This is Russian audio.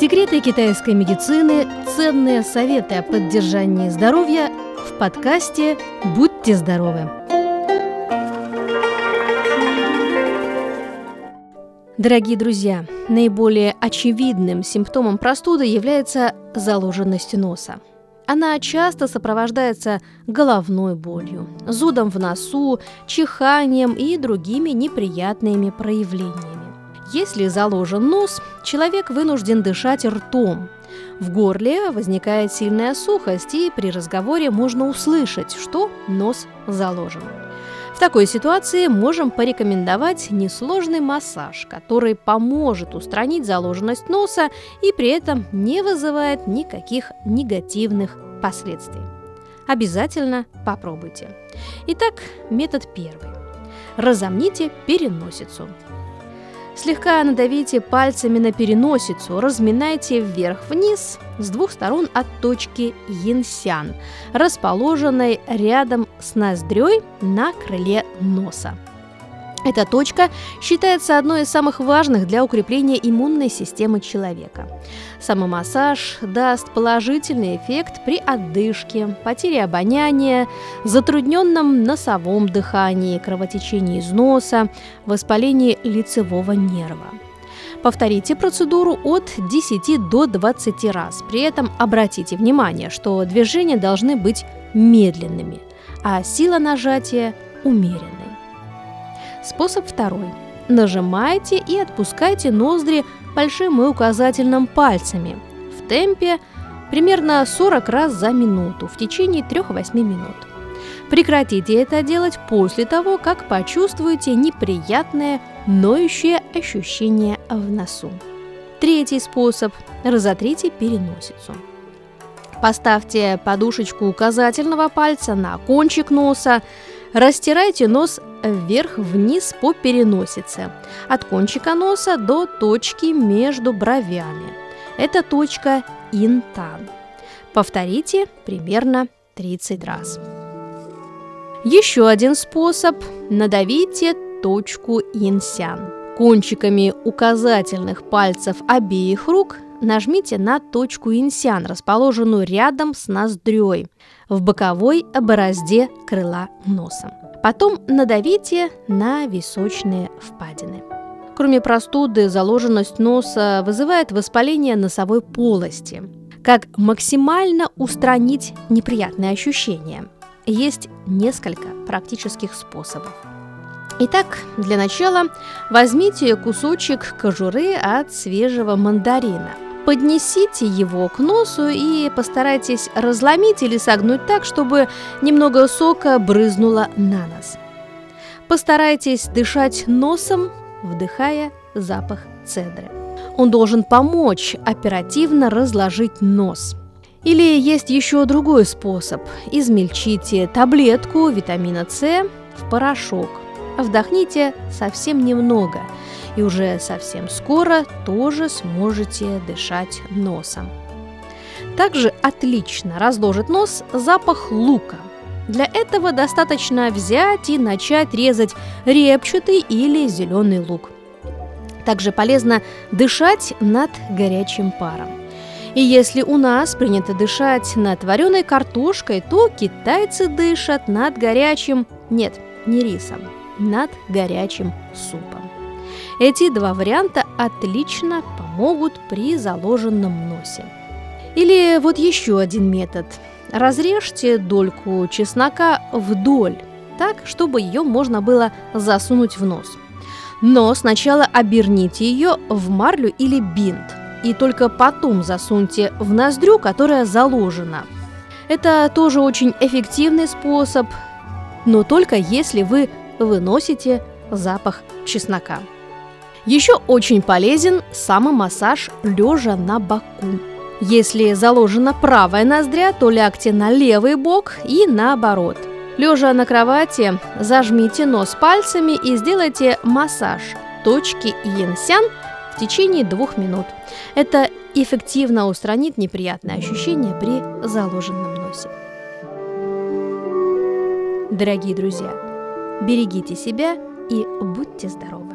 Секреты китайской медицины, ценные советы о поддержании здоровья в подкасте «Будьте здоровы». Дорогие друзья, наиболее очевидным симптомом простуды является заложенность носа. Она часто сопровождается головной болью, зудом в носу, чиханием и другими неприятными проявлениями. Если заложен нос, человек вынужден дышать ртом. В горле возникает сильная сухость, и при разговоре можно услышать, что нос заложен. В такой ситуации можем порекомендовать несложный массаж, который поможет устранить заложенность носа и при этом не вызывает никаких негативных последствий. Обязательно попробуйте. Итак, метод первый. Разомните переносицу. Слегка надавите пальцами на переносицу, разминайте вверх-вниз с двух сторон от точки Йинсян, расположенной рядом с ноздрёй на крыле носа. Эта точка считается одной из самых важных для укрепления иммунной системы человека. Самомассаж даст положительный эффект при отдышке, потере обоняния, затрудненном носовом дыхании, кровотечении из носа, воспалении лицевого нерва. Повторите процедуру от 10 до 20 раз. При этом обратите внимание, что движения должны быть медленными, а сила нажатия умеренной. Способ второй. Нажимайте и отпускайте ноздри большим и указательным пальцами в темпе примерно 40 раз за минуту в течение 3-8 минут. Прекратите это делать после того, как почувствуете неприятное ноющее ощущение в носу. Третий способ – разотрите переносицу. Поставьте подушечку указательного пальца на кончик носа, растирайте нос вверх-вниз по переносице, от кончика носа до точки между бровями. Это точка интан. Повторите примерно 30 раз. Еще один способ – надавите точку инсян. Кончиками указательных пальцев обеих рук нажмите на точку инсян, расположенную рядом с ноздрёй, в боковой борозде крыла носа. Потом надавите на височные впадины. Кроме простуды, заложенность носа вызывает воспаление носовой полости. Как максимально устранить неприятные ощущения? Есть несколько практических способов. Итак, для начала возьмите кусочек кожуры от свежего мандарина – поднесите его к носу и постарайтесь разломить или согнуть так, чтобы немного сока брызнуло на нос. Постарайтесь дышать носом, вдыхая запах цедры. Он должен помочь оперативно разложить нос. Или есть еще другой способ. Измельчите таблетку витамина С в порошок. Вдохните совсем немного – и уже совсем скоро тоже сможете дышать носом. Также отлично разложит нос запах лука. Для этого достаточно взять и начать резать репчатый или зеленый лук. Также полезно дышать над горячим паром. И если у нас принято дышать над вареной картошкой, то китайцы дышат над горячим, нет, не рисом, над горячим супом. Эти два варианта отлично помогут при заложенном носе. Или вот еще один метод. Разрежьте дольку чеснока вдоль, так, чтобы ее можно было засунуть в нос. Но сначала оберните ее в марлю или бинт, и только потом засуньте в ноздрю, которая заложена. Это тоже очень эффективный способ, но только если вы выносите запах чеснока. Еще очень полезен самомассаж лежа на боку. Если заложена правая ноздря, то лягте на левый бок и наоборот. Лежа на кровати, зажмите нос пальцами и сделайте массаж точки Йенсян в течение двух минут. Это эффективно устранит неприятные ощущения при заложенном носе. Дорогие друзья, берегите себя и будьте здоровы!